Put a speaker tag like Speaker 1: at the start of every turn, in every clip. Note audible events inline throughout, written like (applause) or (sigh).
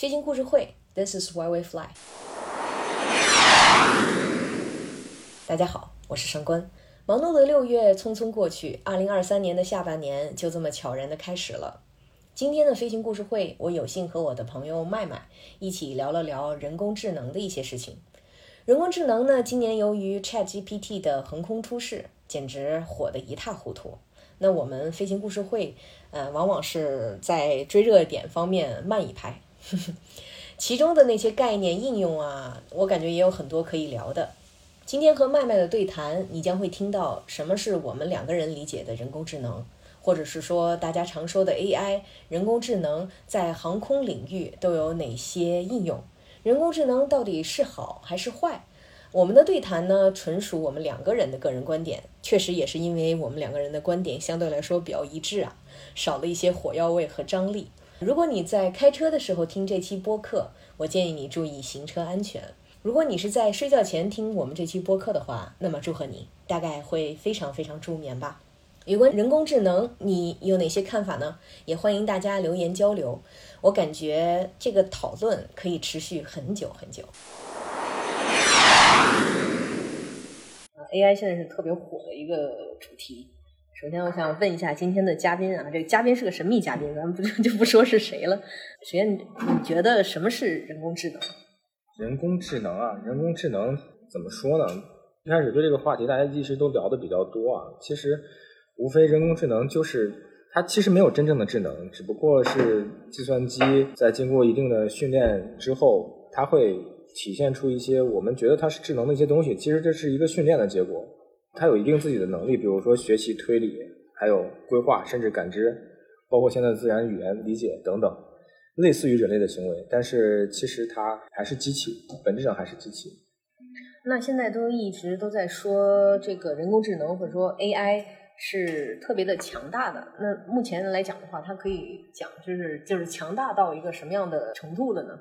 Speaker 1: 飞行故事会，This is why we fly。大家好，我是上官。忙碌的六月匆匆过去，二零二三年的下半年就这么悄然的开始了。今天的飞行故事会，我有幸和我的朋友麦麦一起聊了聊人工智能的一些事情。人工智能呢，今年由于 ChatGPT 的横空出世，简直火得一塌糊涂。那我们飞行故事会，呃，往往是在追热点方面慢一拍。其中的那些概念应用啊，我感觉也有很多可以聊的。今天和麦麦的对谈，你将会听到什么是我们两个人理解的人工智能，或者是说大家常说的 AI 人工智能在航空领域都有哪些应用？人工智能到底是好还是坏？我们的对谈呢，纯属我们两个人的个人观点，确实也是因为我们两个人的观点相对来说比较一致啊，少了一些火药味和张力。如果你在开车的时候听这期播客，我建议你注意行车安全。如果你是在睡觉前听我们这期播客的话，那么祝贺你，大概会非常非常助眠吧。有关人工智能，你有哪些看法呢？也欢迎大家留言交流。我感觉这个讨论可以持续很久很久。AI 现在是特别火的一个主题。首先，我想问一下今天的嘉宾啊，这个嘉宾是个神秘嘉宾，咱们不就 (laughs) 就不说是谁了。首先，你觉得什么是人工智能？
Speaker 2: 人工智能啊，人工智能怎么说呢？一开始对这个话题，大家一直都聊的比较多啊。其实，无非人工智能就是它其实没有真正的智能，只不过是计算机在经过一定的训练之后，它会体现出一些我们觉得它是智能的一些东西。其实这是一个训练的结果，它有一定自己的能力，比如说学习、推理，还有规划，甚至感知，包括现在自然语言理解等等。类似于人类的行为，但是其实它还是机器，本质上还是机器。
Speaker 1: 那现在都一直都在说这个人工智能或者说 AI 是特别的强大的。那目前来讲的话，它可以讲就是就是强大到一个什么样的程度了呢？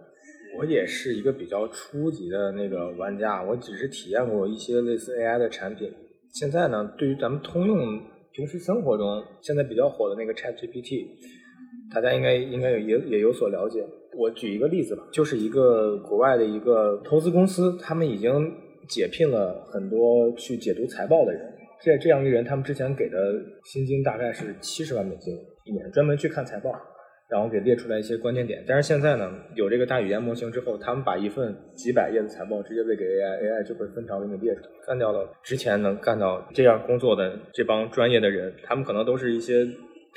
Speaker 2: 我也是一个比较初级的那个玩家，我只是体验过一些类似 AI 的产品。现在呢，对于咱们通用平时生活中现在比较火的那个 ChatGPT。大家应该应该有也也有所了解。我举一个例子吧，就是一个国外的一个投资公司，他们已经解聘了很多去解读财报的人。这这样一人，他们之前给的薪金大概是七十万美金一年，专门去看财报，然后给列出来一些关键点。但是现在呢，有这个大语言模型之后，他们把一份几百页的财报直接喂给 AI，AI 就会分条给你列出来，干掉了之前能干到这样工作的这帮专业的人。他们可能都是一些。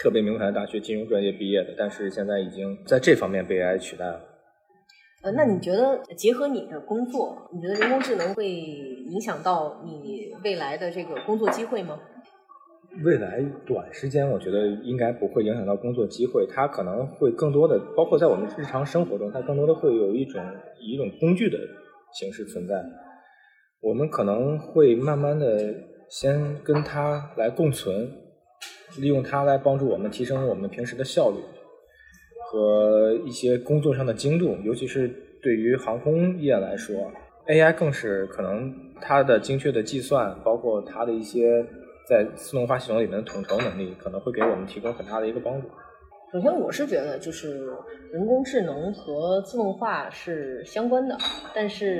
Speaker 2: 特别名牌大学金融专业毕业的，但是现在已经在这方面被 AI 取代了。
Speaker 1: 呃，那你觉得结合你的工作，你觉得人工智能会影响到你未来的这个工作机会吗？
Speaker 2: 未来短时间，我觉得应该不会影响到工作机会。它可能会更多的，包括在我们日常生活中，它更多的会有一种以一种工具的形式存在。我们可能会慢慢的先跟它来共存。利用它来帮助我们提升我们平时的效率和一些工作上的精度，尤其是对于航空业来说，AI 更是可能它的精确的计算，包括它的一些在自动化系统里面的统筹能力，可能会给我们提供很大的一个帮助。
Speaker 1: 首先，我是觉得就是人工智能和自动化是相关的，但是。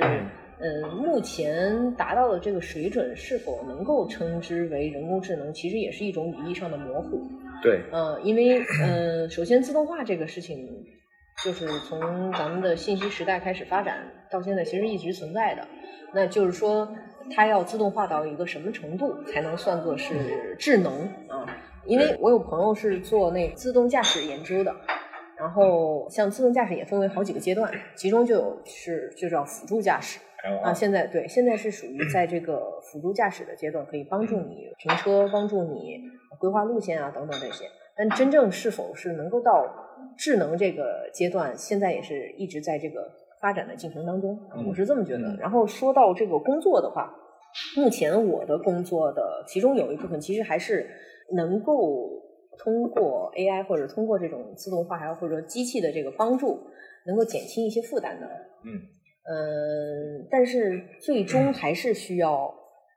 Speaker 1: 嗯，目前达到的这个水准是否能够称之为人工智能，其实也是一种语义上的模糊。
Speaker 2: 对，
Speaker 1: 嗯，因为嗯，首先自动化这个事情，就是从咱们的信息时代开始发展到现在，其实一直存在的。那就是说，它要自动化到一个什么程度才能算作是智能啊？因为我有朋友是做那自动驾驶研究的，然后像自动驾驶也分为好几个阶段，其中就有是就叫辅助驾驶。啊，现在对，现在是属于在这个辅助驾驶的阶段，可以帮助你停车，帮助你规划路线啊，等等这些。但真正是否是能够到智能这个阶段，现在也是一直在这个发展的进程当中，我是这么觉得。然后说到这个工作的话，目前我的工作的其中有一部分，其实还是能够通过 AI 或者通过这种自动化，还有或者说机器的这个帮助，能够减轻一些负担的。
Speaker 2: 嗯。
Speaker 1: 嗯，但是最终还是需要，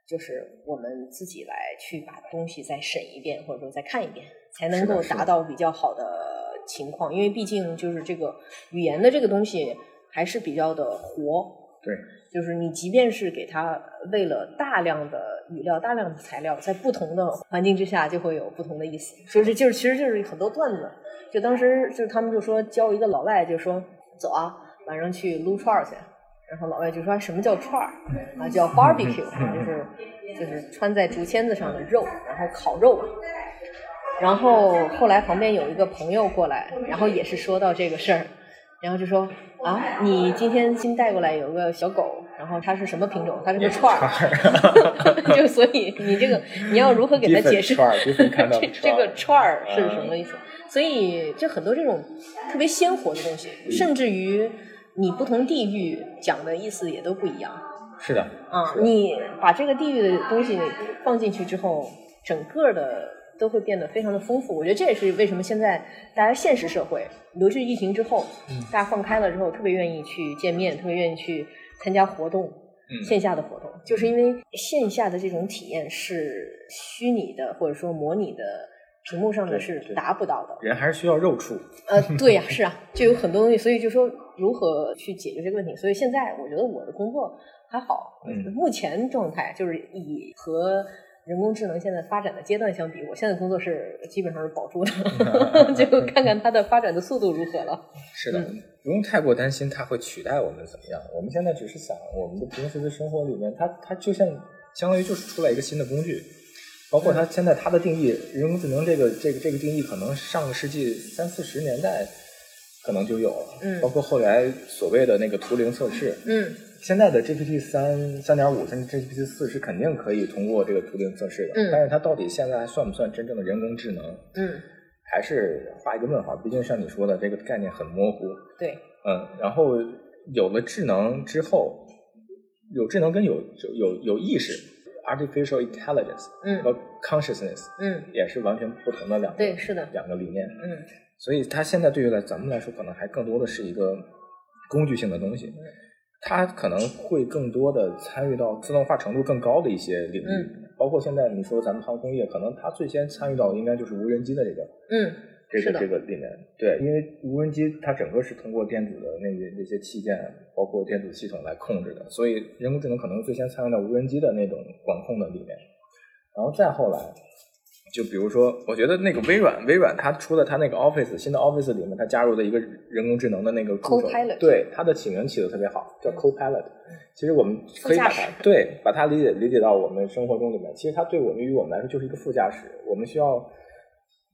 Speaker 1: 就是我们自己来去把东西再审一遍，或者说再看一遍，才能够达到比较好的情况，因为毕竟就是这个语言的这个东西还是比较的活。
Speaker 2: 对，
Speaker 1: 就是你即便是给它喂了大量的语料、大量的材料，在不同的环境之下就会有不同的意思。所以这就是，其实就是很多段子。就当时就是他们就说教一个老外，就说走啊，晚上去撸串儿去。然后老外就说什么叫串儿啊？叫 barbecue，就是就是穿在竹签子上的肉，然后烤肉。然后后来旁边有一个朋友过来，然后也是说到这个事儿，然后就说啊，你今天新带过来有个小狗，然后它是什么品种？它是个串儿。(laughs) 就所以你这个 (laughs) 你要如何给它解释这这个串儿是什么意思？所以就很多这种特别鲜活的东西，甚至于。你不同地域讲的意思也都不一样，
Speaker 2: 是的，
Speaker 1: 啊，你把这个地域的东西放进去之后，整个的都会变得非常的丰富。我觉得这也是为什么现在大家现实社会，尤其是疫情之后，大家放开了之后，特别愿意去见面，特别愿意去参加活动，线下的活动，就是因为线下的这种体验是虚拟的或者说模拟的。屏幕上的是达不到的，
Speaker 2: 人还是需要肉触。
Speaker 1: 呃，对呀，是啊，就有很多东西，所以就说如何去解决这个问题。所以现在我觉得我的工作还好，目前状态就是以和人工智能现在发展的阶段相比，我现在工作是基本上是保住的，(laughs) 就看看它的发展的速度如何了。
Speaker 2: 是的，不用太过担心它会取代我们怎么样。我们现在只是想，我们的平时的生活里面，它它就像相当于就是出来一个新的工具。包括它现在它的定义，人工智能这个这个这个定义，可能上个世纪三四十年代可能就有了。嗯。包括后来所谓的那个图灵测试。
Speaker 1: 嗯。
Speaker 2: 现在的 GPT 三三点五甚至 GPT 四是肯定可以通过这个图灵测试的。嗯。但是它到底现在还算不算真正的人工智能？
Speaker 1: 嗯。
Speaker 2: 还是画一个问号。毕竟像你说的，这个概念很模糊。
Speaker 1: 对。
Speaker 2: 嗯。然后有了智能之后，有智能跟有有有意识。artificial intelligence 和 consciousness
Speaker 1: 嗯，
Speaker 2: 也是完全不同的两个
Speaker 1: 对是的
Speaker 2: 两个理念
Speaker 1: 嗯，
Speaker 2: 所以它现在对于来咱们来说，可能还更多的是一个工具性的东西，它可能会更多的参与到自动化程度更高的一些领域，包括现在你说咱们航空业，可能它最先参与到应该就是无人机的这个
Speaker 1: 嗯。
Speaker 2: 这个这个里面，对，因为无人机它整个是通过电子的那些那些器件，包括电子系统来控制的，所以人工智能可能最先参与到无人机的那种管控的里面，然后再后来，就比如说，我觉得那个微软，微软它出了它那个 Office 新的 Office 里面，它加入的一个人工智能的那个助手，对，它的起名起的特别好，叫 Copilot。其实我们可以把它对把它理解理解到我们生活中里面，其实它对我们与我们来说就是一个副驾驶，我们需要。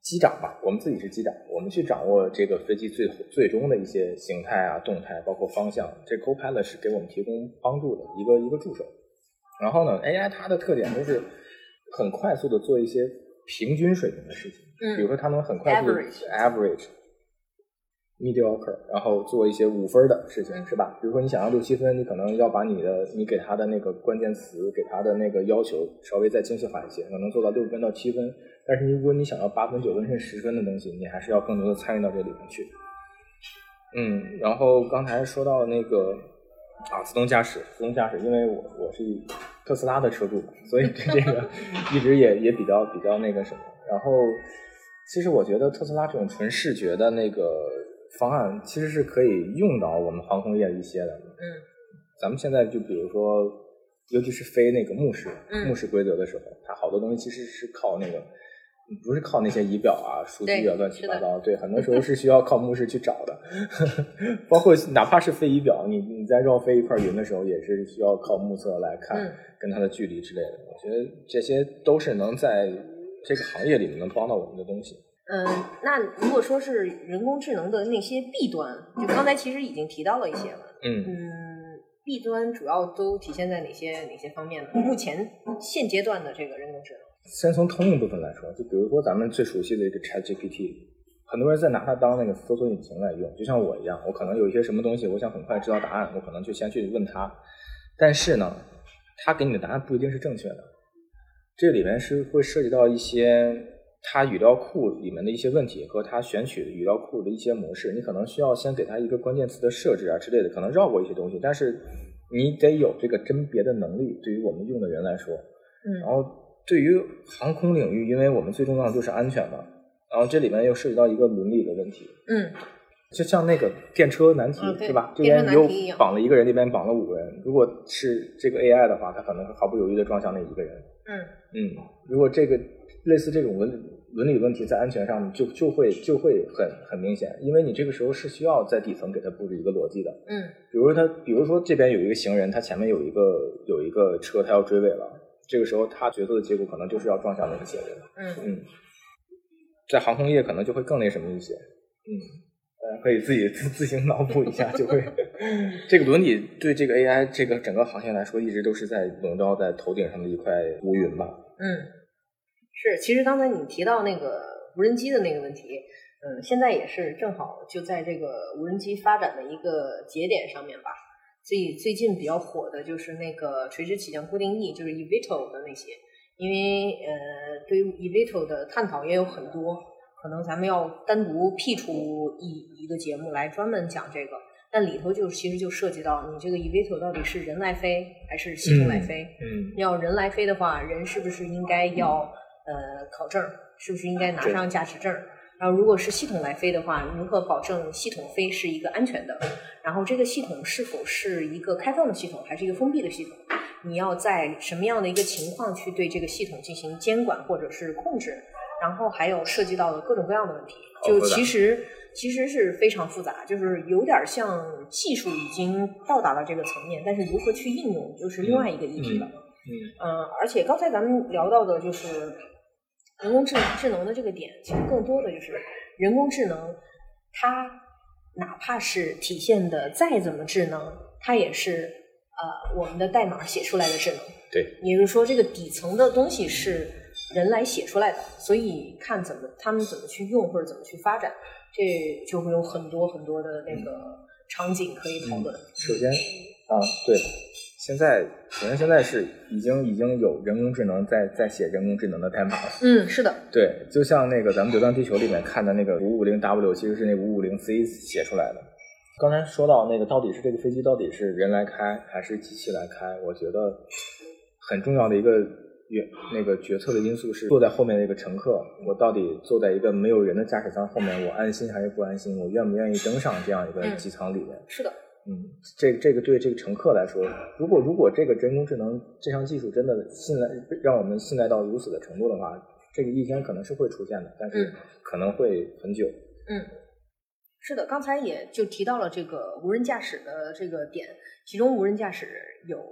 Speaker 2: 机长吧，我们自己是机长，我们去掌握这个飞机最最终的一些形态啊、动态，包括方向。这 Copilot 是给我们提供帮助的一个一个助手。然后呢，AI 它的特点就是很快速的做一些平均水平的事情，
Speaker 1: 嗯，
Speaker 2: 比如说他能很快速 average。mediocre，然后做一些五分的事情，是吧？比如说你想要六七分，你可能要把你的你给他的那个关键词，给他的那个要求稍微再精细化一些，可能做到六分到七分。但是如果你想要八分、九分甚至十分的东西，你还是要更多的参与到这里面去。嗯，然后刚才说到那个啊，自动驾驶，自动驾驶，因为我我是特斯拉的车主，所以对这个一直也也比较比较那个什么。然后其实我觉得特斯拉这种纯视觉的那个。方案其实是可以用到我们航空业一些的。
Speaker 1: 嗯，
Speaker 2: 咱们现在就比如说，尤其是飞那个目视、目视规则的时候，它好多东西其实是靠那个，不是靠那些仪表啊、数据啊乱七八糟。对，很多时候是需要靠目视去找的。(laughs) 包括哪怕是飞仪表，你你在绕飞一块云的时候，也是需要靠目测来看跟它的距离之类的。我觉得这些都是能在这个行业里面能帮到我们的东西。
Speaker 1: 嗯，那如果说是人工智能的那些弊端，就刚才其实已经提到了一些了。
Speaker 2: 嗯
Speaker 1: 嗯，弊端主要都体现在哪些哪些方面呢？目前现阶段的这个人工智能，
Speaker 2: 先从通用部分来说，就比如说咱们最熟悉的一个 ChatGPT，很多人在拿它当那个搜索引擎来用，就像我一样，我可能有一些什么东西，我想很快知道答案，我可能就先去问他。但是呢，他给你的答案不一定是正确的，这里面是会涉及到一些。它语料库里面的一些问题和它选取的语料库的一些模式，你可能需要先给它一个关键词的设置啊之类的，可能绕过一些东西，但是你得有这个甄别的能力。对于我们用的人来说，
Speaker 1: 嗯，
Speaker 2: 然后对于航空领域，因为我们最重要的就是安全嘛，然后这里面又涉及到一个伦理的问题，
Speaker 1: 嗯
Speaker 2: 就像那个电车难题是吧？这边又
Speaker 1: 难题一样
Speaker 2: 绑了一个人，那边绑了五个人。如果是这个 AI 的话，它可能会毫不犹豫的撞向那一个人。
Speaker 1: 嗯
Speaker 2: 嗯，如果这个类似这种伦理伦理问题在安全上就就会就会很很明显，因为你这个时候是需要在底层给它布置一个逻辑的。
Speaker 1: 嗯
Speaker 2: 比如说他，比如说这边有一个行人，他前面有一个有一个车，他要追尾了，这个时候他决策的结果可能就是要撞向那个行人。
Speaker 1: 嗯
Speaker 2: 嗯，在航空业可能就会更那什么一些。嗯，大家可以自己自自行脑补一下，就会 (laughs) 这个伦理对这个 AI 这个整个行业来说，一直都是在笼罩在头顶上的一块乌云吧。
Speaker 1: 嗯，是。其实刚才你提到那个无人机的那个问题，嗯，现在也是正好就在这个无人机发展的一个节点上面吧。最最近比较火的就是那个垂直起降固定翼，就是 eVTOL 的那些。因为呃，对于 eVTOL 的探讨也有很多，可能咱们要单独辟出一一个节目来专门讲这个。但里头就其实就涉及到你这个 eVTOL 到底是人来飞还是系统来飞？
Speaker 2: 嗯
Speaker 1: 要人来飞的话，人是不是应该要呃考证？是不是应该拿上驾驶证儿？然后，如果是系统来飞的话，如何保证系统飞是一个安全的？然后，这个系统是否是一个开放的系统，还是一个封闭的系统？你要在什么样的一个情况去对这个系统进行监管或者是控制？然后还有涉及到的各种各样的问题，就其实其实是非常复杂，就是有点像技术已经到达了这个层面，但是如何去应用，就是另外一个议题了。
Speaker 2: 嗯
Speaker 1: 嗯，而且刚才咱们聊到的就是人工智智能的这个点，其实更多的就是人工智能，它哪怕是体现的再怎么智能，它也是呃我们的代码写出来的智能。
Speaker 2: 对，
Speaker 1: 也就是说，这个底层的东西是人来写出来的，所以看怎么他们怎么去用或者怎么去发展，这就会有很多很多的那个场景可以讨论。
Speaker 2: 首先啊，对，现在首先现在是已经已经有人工智能在在写人工智能的代码了。
Speaker 1: 嗯，是的，
Speaker 2: 对，就像那个咱们《流浪地球》里面看的那个五五零 W，其实是那五五零 C 写出来的。刚才说到那个，到底是这个飞机到底是人来开还是机器来开？我觉得很重要的一个决那个决策的因素是坐在后面那个乘客，我到底坐在一个没有人的驾驶舱后面，我安心还是不安心？我愿不愿意登上这样一个
Speaker 1: 嗯
Speaker 2: 机舱里面？
Speaker 1: 是的，
Speaker 2: 嗯，这这个对这个乘客来说，如果如果这个人工智能这项技术真的信赖让我们信赖到如此的程度的话，这个一天可能是会出现的，但是
Speaker 1: 嗯
Speaker 2: 可能会很久。
Speaker 1: 嗯，是的，刚才也就提到了这个无人驾驶的这个点，其中无人驾驶有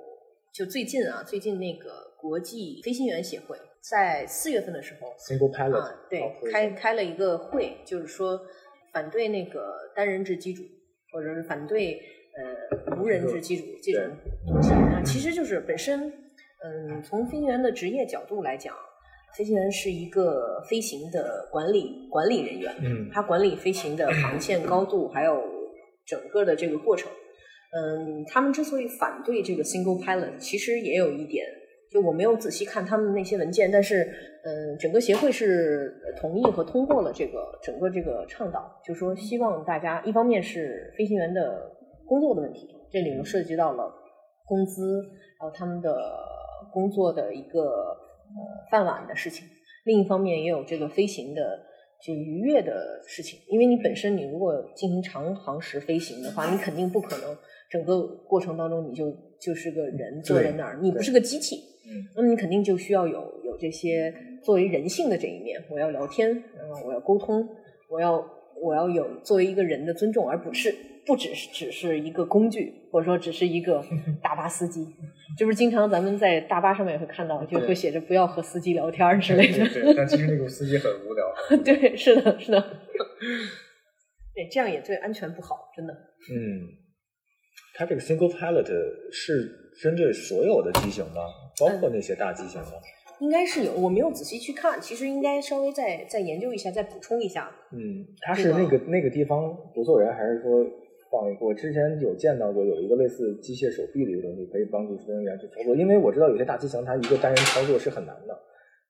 Speaker 1: 就最近啊，最近那个国际飞行员协会在四月份的时候
Speaker 2: Single pilot，
Speaker 1: 啊，对开开了一个会，就是说反对那个单人制机组，或者是反对呃无人制机组这种东西。啊，其实就是本身，嗯，从飞行员的职业角度来讲，飞行员是一个飞行的管理管理人员，
Speaker 2: 嗯。
Speaker 1: 他管理飞行的航线、高度，还有整个的这个过程。嗯，他们之所以反对这个 single pilot，其实也有一点，就我没有仔细看他们那些文件，但是嗯，整个协会是同意和通过了这个整个这个倡导，就说希望大家一方面是飞行员的工作的问题，这里面涉及到了工资，还有他们的工作的一个呃饭碗的事情。另一方面也有这个飞行的就愉悦的事情，因为你本身你如果进行长航时飞行的话，你肯定不可能整个过程当中你就就是个人坐在那儿，你不是个机器，
Speaker 2: 嗯
Speaker 1: 那么你肯定就需要有有这些作为人性的这一面，我要聊天，嗯，我要沟通，我要我要有作为一个人的尊重，而不是不只是只是一个工具，或者说只是一个 (laughs) 大巴司机。就是经常咱们在大巴上面也会看到，就会写着不要和司机聊天之类的。
Speaker 2: 对，但其实那种司机很无聊。(laughs)
Speaker 1: 对，是的，是的。(laughs) 对，这样也对安全不好，真的。
Speaker 2: 嗯，它这个 single pilot 是针对所有的机型吗？包括那些大机型吗？
Speaker 1: 应该是有，我没有仔细去看，其实应该稍微再再研究一下，再补充一下。
Speaker 2: 嗯，它是那个那个地方不坐人，还是说放一个？我之前有见到过有一个类似机械手臂的一个东西，可以帮助飞行员去操作。因为我知道有些大机型它一个单人操作是很难的，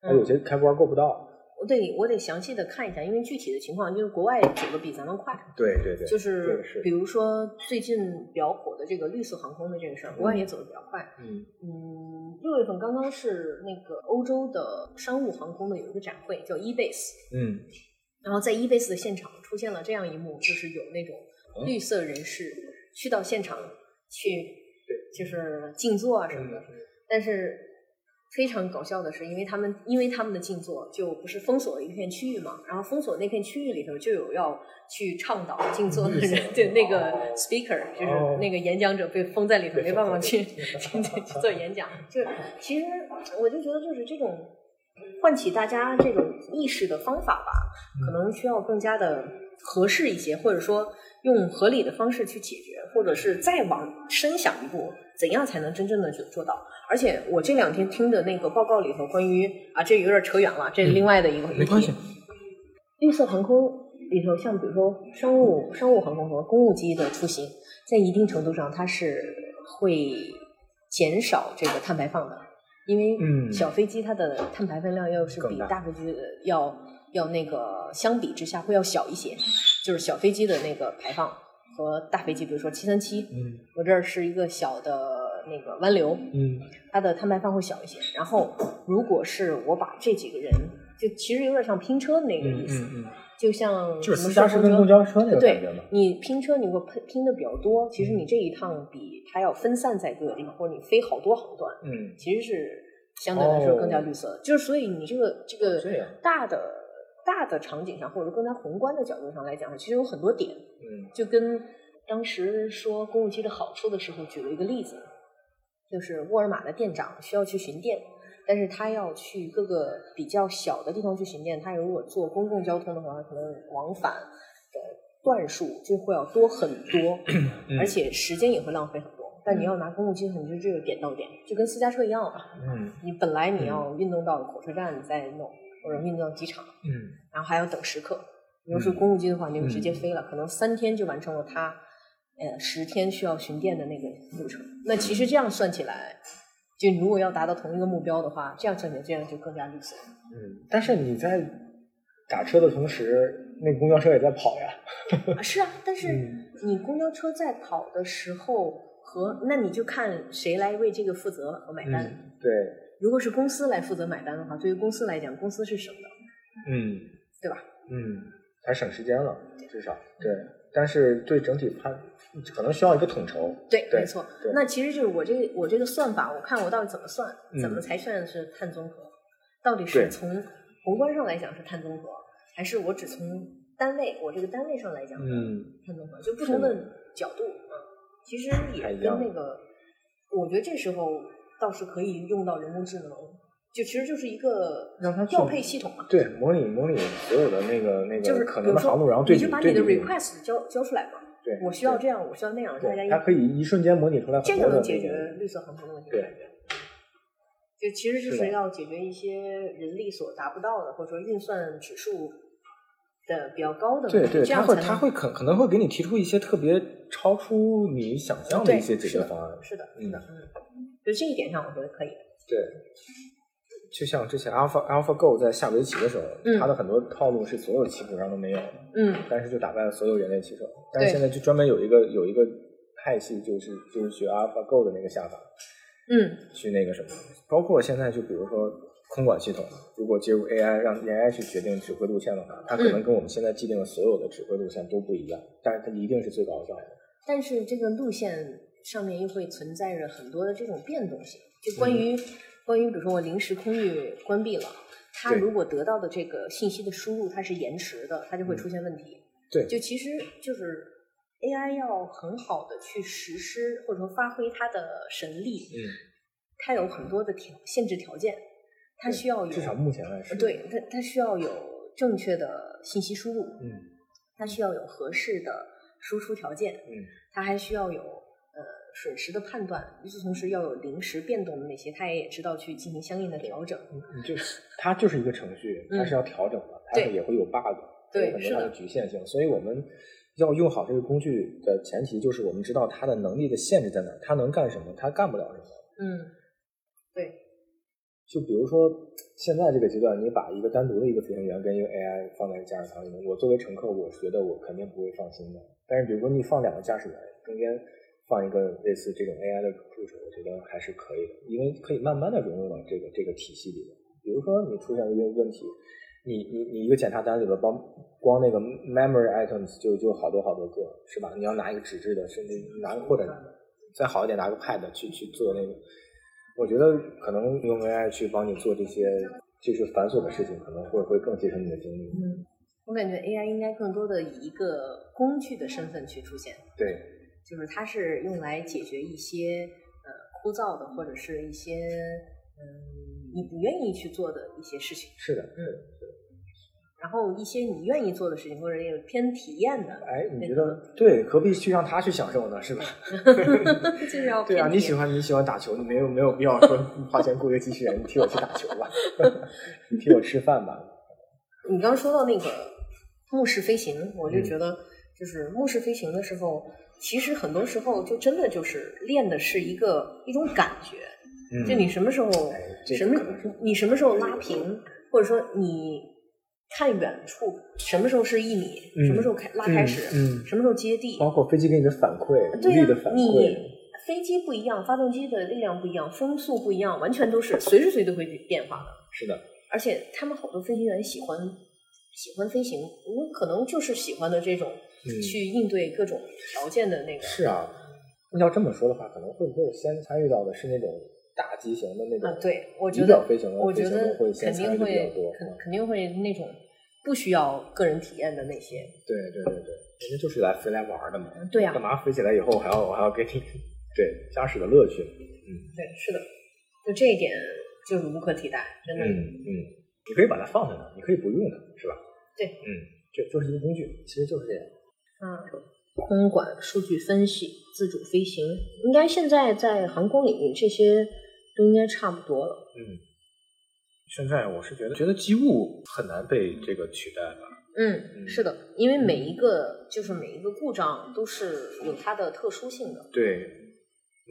Speaker 2: 它有些开关够不到。
Speaker 1: 我得我得详细的看一下，因为具体的情况就是国外走的比咱们快。
Speaker 2: 对对对，
Speaker 1: 就是比如说最近比较火的这个绿色航空的这个事儿，国外也走的比较快。
Speaker 2: 嗯
Speaker 1: 嗯，六月份刚刚是那个欧洲的商务航空的有一个展会叫 eBase，
Speaker 2: 嗯
Speaker 1: 然后在 eBase 的现场出现了这样一幕，就是有那种绿色人士去到现场去，就是静坐啊什么的。但是非常搞笑的是，因为他们因为他们的静坐就不是封锁了一片区域嘛，然后封锁那片区域里头就有要去倡导静坐的人，(laughs) 对那个 speaker 就是那个演讲者被封在里头，没办法去 (laughs) 去去 (laughs) 做演讲。就其实我就觉得就是这种唤起大家这种意识的方法吧，可能需要更加的合适一些，或者说用合理的方式去解决，或者是再往深想一步，怎样才能真正的做做到？而且我这两天听的那个报告里头，关于啊，这有点扯远了，这是另外的一个
Speaker 2: 没关系。
Speaker 1: 绿色航空里头，像比如说商务商务航空和公务机的出行，在一定程度上它是会减少这个碳排放的，因为小飞机它的碳排放量要是比大飞机要要那个相比之下会要小一些，就是小飞机的那个排放和大飞机，比如说七三七，
Speaker 2: 嗯，
Speaker 1: 我这儿是一个小的。那个湾流，
Speaker 2: 嗯，
Speaker 1: 它的碳排放会小一些。然后，如果是我把这几个人，就其实有点像拼车的那个意思，
Speaker 2: 嗯嗯，
Speaker 1: 就像
Speaker 2: 就是私家车跟公交车那个
Speaker 1: 感觉你拼车，你如果拼拼的比较多，其实你这一趟比它要分散在各个地方，或者你飞好多航段，
Speaker 2: 嗯，
Speaker 1: 其实是相对来说更加绿色。就是所以你这个这个大的大的场景上，或者更加宏观的角度上来讲，其实有很多点，
Speaker 2: 嗯，
Speaker 1: 就跟当时说公务机的好处的时候举了一个例子。就是沃尔玛的店长需要去巡店，但是他要去各个比较小的地方去巡店，他如果坐公共交通的话，可能往返的段数就会要多很多，而且时间也会浪费很多。但你要拿公共机，你就这个点到点，就跟私家车一样啊。
Speaker 2: 嗯，
Speaker 1: 你本来你要运动到火车站再弄，或者运动到机场，
Speaker 2: 嗯，
Speaker 1: 然后还要等时刻。如果是公务机的话，你就直接飞了，可能三天就完成了它。呃，十天需要巡店的那个路程，那其实这样算起来，就如果要达到同一个目标的话，这样算起来这样就更加绿色。
Speaker 2: 嗯，但是你在打车的同时，那公交车也在跑呀。
Speaker 1: 啊，是啊，但是你公交车在跑的时候和那你就看谁来为这个负责和买单。
Speaker 2: 对，
Speaker 1: 如果是公司来负责买单的话，对于公司来讲，公司是省的。
Speaker 2: 嗯，
Speaker 1: 对吧？
Speaker 2: 嗯，还省时间了，至少对。但是对整体判。可能需要一个统筹，
Speaker 1: 对，没错。那其实就是我这个我这个算法，我看我到底怎么算，怎么才算是碳综合？到底是从宏观上来讲是碳综合，还是我只从单位我这个单位上来讲
Speaker 2: 嗯，
Speaker 1: 碳综合？就不同的角度啊，其实也跟那个，我觉得这时候倒是可以用到人工智能，就其实就是一个
Speaker 2: 让它
Speaker 1: 调配系统嘛。
Speaker 2: 对，模拟模拟所有的那个那
Speaker 1: 个就是
Speaker 2: 可能的航路，然后对
Speaker 1: 你就把你的 request 交交出来嘛。
Speaker 2: 对，
Speaker 1: 我需要这样，我需要那样，大家
Speaker 2: 它可以一瞬间模拟出来，
Speaker 1: 这个能解决绿色航空的问题。
Speaker 2: 对，
Speaker 1: 就其实就是要解决一些人力所达不到的，或者说运算指数的比较高的。
Speaker 2: 对对，
Speaker 1: 他
Speaker 2: 会他会可可能会给你提出一些特别超出你想象的一些解决方案。
Speaker 1: 是的，是的，嗯，就这一点上，我觉得可以。
Speaker 2: 对。就像之前 Alpha AlphaGo 在下围棋的时候，它的很多套路是所有棋谱上都没有的，
Speaker 1: 嗯，
Speaker 2: 但是就打败了所有人类棋手。但是现在就专门有一个有一个派系，就是就是学 AlphaGo 的那个下法，
Speaker 1: 嗯，
Speaker 2: 去那个什么，包括现在就比如说空管系统，如果接入 AI 让 AI 去决定指挥路线的话，它可能跟我们现在既定的所有的指挥路线都不一样，但是它一定是最高效的。
Speaker 1: 但是这个路线上面又会存在着很多的这种变动性，就关于。关于比如说我临时空域关闭了，它如果得到的这个信息的输入它是延迟的，它就会出现问题。
Speaker 2: 对，
Speaker 1: 就其实就是 AI 要很好的去实施或者说发挥它的神力，
Speaker 2: 嗯，
Speaker 1: 它有很多的条限制条件，它需要有
Speaker 2: 至少目前来说，
Speaker 1: 对它它需要有正确的信息输入，
Speaker 2: 嗯，
Speaker 1: 它需要有合适的输出条件，
Speaker 2: 嗯，
Speaker 1: 它还需要有。水时的判断，与此同时要有临时变动的那些，他也知道去进行相应的调整。
Speaker 2: 你就是它就是一个程序，它是要调整的，它也会有 bug，
Speaker 1: 对，
Speaker 2: 很多它的局限性。所以我们要用好这个工具的前提，就是我们知道它的能力的限制在哪，它能干什么，它干不了什么。
Speaker 1: 嗯，对。
Speaker 2: 就比如说现在这个阶段，你把一个单独的一个飞行员跟一个 AI 放在驾驶舱里面，我作为乘客，我觉得我肯定不会放心的。但是比如说你放两个驾驶员中间。放一个类似这种 AI 的助手，我觉得还是可以的，因为可以慢慢的融入到这个这个体系里面。比如说你出现一个问题，你你你一个检查单里边光光那个 memory items 就就好多好多个，是吧？你要拿一个纸质的，甚至拿个或者再好一点拿个 pad 去去做那个，我觉得可能用 AI 去帮你做这些就是繁琐的事情，可能会会更节省你的精力。
Speaker 1: 嗯，我感觉 AI 应该更多的以一个工具的身份去出现，
Speaker 2: 对，
Speaker 1: 就是它是用来解决一些呃枯燥的或者是一些嗯你不愿意去做的一些事情，
Speaker 2: 是的，
Speaker 1: 嗯，然后一些你愿意做的事情或者那个偏体验的，
Speaker 2: 哎，你觉得对？何必去让他去享受呢？是吧？(laughs)
Speaker 1: 就是要 (laughs)
Speaker 2: 对啊，你喜欢你喜欢打球，你没有没有必要说花钱雇一个机器人替我去打球吧，(laughs) 你替我吃饭吧。
Speaker 1: 你刚刚说到那个目视飞行，我
Speaker 2: 嗯
Speaker 1: 就觉得就是目视飞行的时候，其实很多时候就真的就是练的是一个一种感觉，
Speaker 2: 嗯
Speaker 1: 就你什么时候什么你什么时候拉平，或者说你看远处什么时候是一米，
Speaker 2: 嗯
Speaker 1: 什么时候开拉开始，什么时候接地，
Speaker 2: 包括飞机给你的反馈，
Speaker 1: 对呀、
Speaker 2: 力的反
Speaker 1: 你，飞机不一样，发动机的力量不一样，风速不一样，完全都是随时随地会变化的。
Speaker 2: 是的，
Speaker 1: 而且他们好多飞行员喜欢喜欢飞行，我可能就是喜欢的这种、
Speaker 2: 嗯
Speaker 1: 去应对各种条件的那个。
Speaker 2: 是啊。要这么说的话，可能会不会先参与到的是那种大机型的那种
Speaker 1: 啊，对，我觉得
Speaker 2: 飞行的
Speaker 1: 我觉得
Speaker 2: 飞行员会先
Speaker 1: 肯定
Speaker 2: 参与比较
Speaker 1: 会
Speaker 2: 多。
Speaker 1: 肯肯定会那种不需要个人体验的那些。
Speaker 2: 对对对对，人家就是来飞来玩的嘛。
Speaker 1: 对呀
Speaker 2: 干嘛飞起来以后还要我还要给你对驾驶的乐趣？
Speaker 1: 嗯对，是的，就这一点就是无可替代，真的。
Speaker 2: 嗯嗯，你可以把它放在那儿，你可以不用它，是吧？
Speaker 1: 对
Speaker 2: 嗯，这就是一个工具，其实就是这样。
Speaker 1: 嗯，空管、数据分析、自主飞行，应该现在在航空领域这些都应该差不多了。
Speaker 2: 嗯，现在我是觉得觉得机务很难被这个取代吧。
Speaker 1: 嗯，
Speaker 2: 嗯
Speaker 1: 是的，因为每一个就是每一个故障都是有它的特殊性的。
Speaker 2: 对，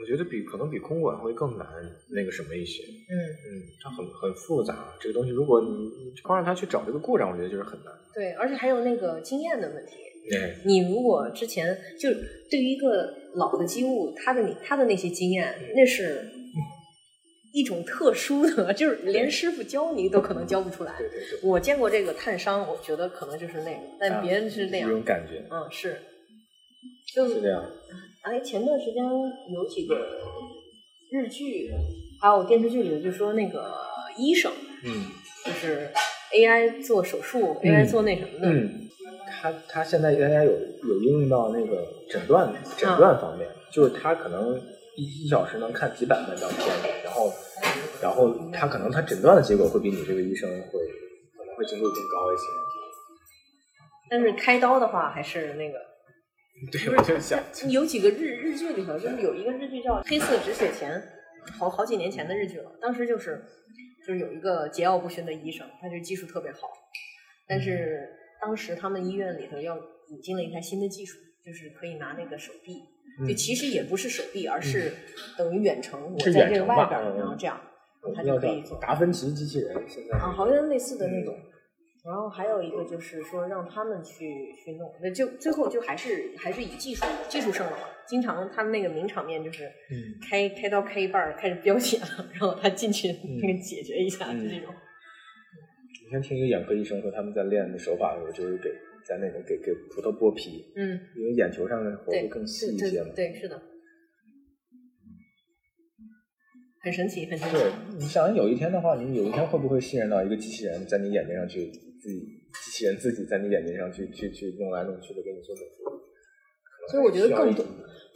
Speaker 2: 我觉得比可能比空管会更难那个什么一些。
Speaker 1: 嗯，
Speaker 2: 嗯，它很很复杂，这个东西如果你你光让他去找这个故障，我觉得就是很难。
Speaker 1: 对，而且还有那个经验的问题。
Speaker 2: 对，
Speaker 1: 你如果之前就对于一个老的机务，他的你他的那些经验，那是一种特殊的，(laughs) 就是连师傅教你都可能教不出来。
Speaker 2: 对对对，
Speaker 1: 我见过这个探伤，我觉得可能就是那个，但别人是那样
Speaker 2: 这。种感觉。
Speaker 1: 嗯，是，就是
Speaker 2: 这样。
Speaker 1: 哎，前段时间有几个日剧，还有电视剧里就说那个医生，
Speaker 2: 嗯。
Speaker 1: 就是 AI 做手术、a i 做那什么的，
Speaker 2: 嗯，他他现在大家有有应用到那个诊断诊
Speaker 1: 啊
Speaker 2: 断方面，就是他可能一一小时能看几百份照片，然后然后他可能他诊断的结果会比你这个医生会可能会精度更高一些。
Speaker 1: 但是开刀的话还是那个。(laughs)
Speaker 2: 对，我就想，
Speaker 1: 有几个日日剧里头，就是有一个日剧叫《黑色止血钳》，好好几年前的日剧了。当时就是就是有一个桀骜不驯的医生，他就技术特别好，但是当时他们医院里头要引进了一台新的技术，就是可以拿那个手臂，就其实也不是手臂，而是等于远程，我在这个外边然后这样，他就可以做。
Speaker 2: 叫达芬奇机器人，现在
Speaker 1: 啊，好像类似的那种。然后还有一个就是说让他们去去弄，那就最后就还是还是以技术技术胜了嘛。经常他们那个名场面就是
Speaker 2: 嗯
Speaker 1: 开开刀开一半儿开始飙血了，然后他进去
Speaker 2: 嗯
Speaker 1: 那个解决一下，就这种。
Speaker 2: 以前听一个眼科医生说，他们在练的手法的时候，就是给在那个给给葡萄剥皮，
Speaker 1: 嗯，
Speaker 2: 因为眼球上的活，会更细一
Speaker 1: 对
Speaker 2: 些嘛。
Speaker 1: 对对，是的，很神奇，很神奇。
Speaker 2: 对，你想有一天的话，你有一天会不会信任到一个机器人在你眼睛上去自己机器人自己在你眼睛上去去去弄来弄去的给你做手术？
Speaker 1: 所以我觉得更多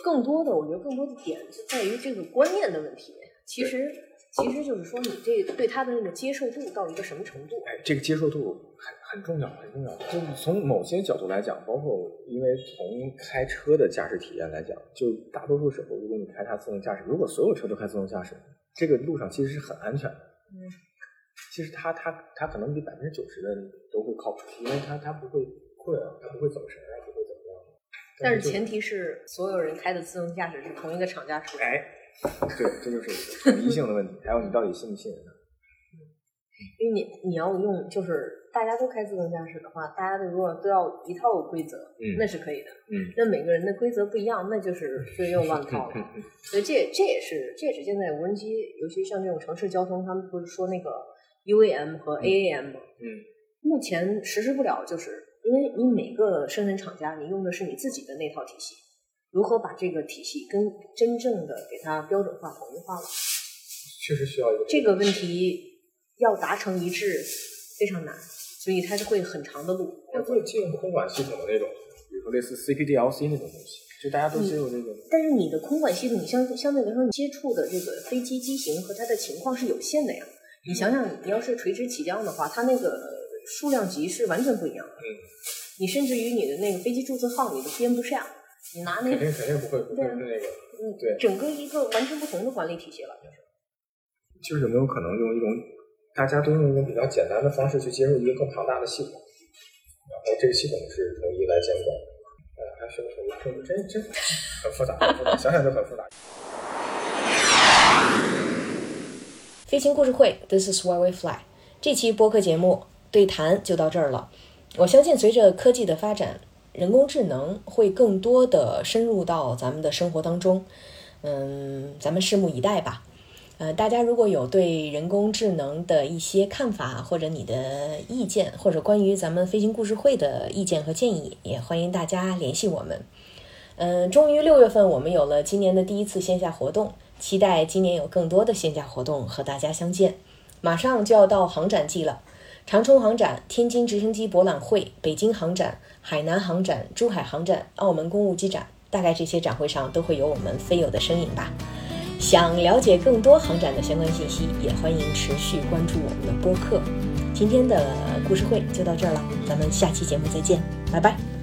Speaker 1: 更多的，我觉得更多的点是在于这个观念的问题。其实其实就是说，你这对他的那个接受度到一个什么程度？
Speaker 2: 哎，这个接受度很很重要，很重要。就是从某些角度来讲，包括因为从开车的驾驶体验来讲，就大多数时候，如果你开它自动驾驶，如果所有车都开自动驾驶，这个路上其实是很安全的。
Speaker 1: 嗯，
Speaker 2: 其实它它它可能比百分之九十的人都会靠谱，因为它它不会困啊，它不会走神啊，不会怎么样。
Speaker 1: 但是前提是所有人开的自动驾驶是同一个厂家出的。
Speaker 2: 哎，对，这就是统一性的问题，还有你到底信不信任它。
Speaker 1: 因为你你要用，就是大家都开自动驾驶的话，大家的如果都要一套规则，
Speaker 2: 嗯
Speaker 1: 那是可以的。
Speaker 2: 嗯，
Speaker 1: 那每个人的规则不一样，那就是就又乱套了。所以这这也是这也是现在无人机，尤其像这种城市交通，他们不是说那个 UAM 和 AAM 吗？
Speaker 2: 嗯
Speaker 1: 目前实施不了，就是因为你每个生产厂家你用的是你自己的那套体系，如何把这个体系跟真正的给它标准化、统一化了？
Speaker 2: 确实需要一个
Speaker 1: 这个问题要达成一致非常难，所以它是会很长的路。
Speaker 2: 要做借用空管系统的那种，比如说类似 CPDLC 那种东西，就大家都接入这个。
Speaker 1: 但是你的空管系统，你相相对来说，你接触的这个飞机机型和它的情况是有限的呀。你想想，你要是垂直起降的话，它那个数量级是完全不一样的。
Speaker 2: 嗯，
Speaker 1: 你甚至于你的那个飞机注册号你都编不上，你拿那
Speaker 2: 肯定肯定不会不会是那个，
Speaker 1: 嗯，
Speaker 2: 对
Speaker 1: 整个一个完全不同的管理体系了，就是。
Speaker 2: 就是有没有可能用一种大家都用一种比较简单的方式去接入一个更庞大的系统，然后这个系统是统一来监管，呃，还需要统一控制，真真很复杂，很复杂，想想就很复杂。
Speaker 1: 飞行故事会，This is why we fly。这期播客节目对谈就到这儿了。我相信，随着科技的发展，人工智能会更多的深入到咱们的生活当中。嗯，咱们拭目以待吧。呃，大家如果有对人工智能的一些看法，或者你的意见，或者关于咱们飞行故事会的意见和建议，也欢迎大家联系我们。嗯，终于六月份我们有了今年的第一次线下活动，期待今年有更多的线下活动和大家相见。马上就要到航展季了，长春航展、天津直升机博览会、北京航展、海南航展、珠海航展、澳门公务机展，大概这些展会上都会有我们飞友的身影吧。想了解更多航展的相关信息，也欢迎持续关注我们的播客。今天的故事会就到这儿了，咱们下期节目再见，拜拜。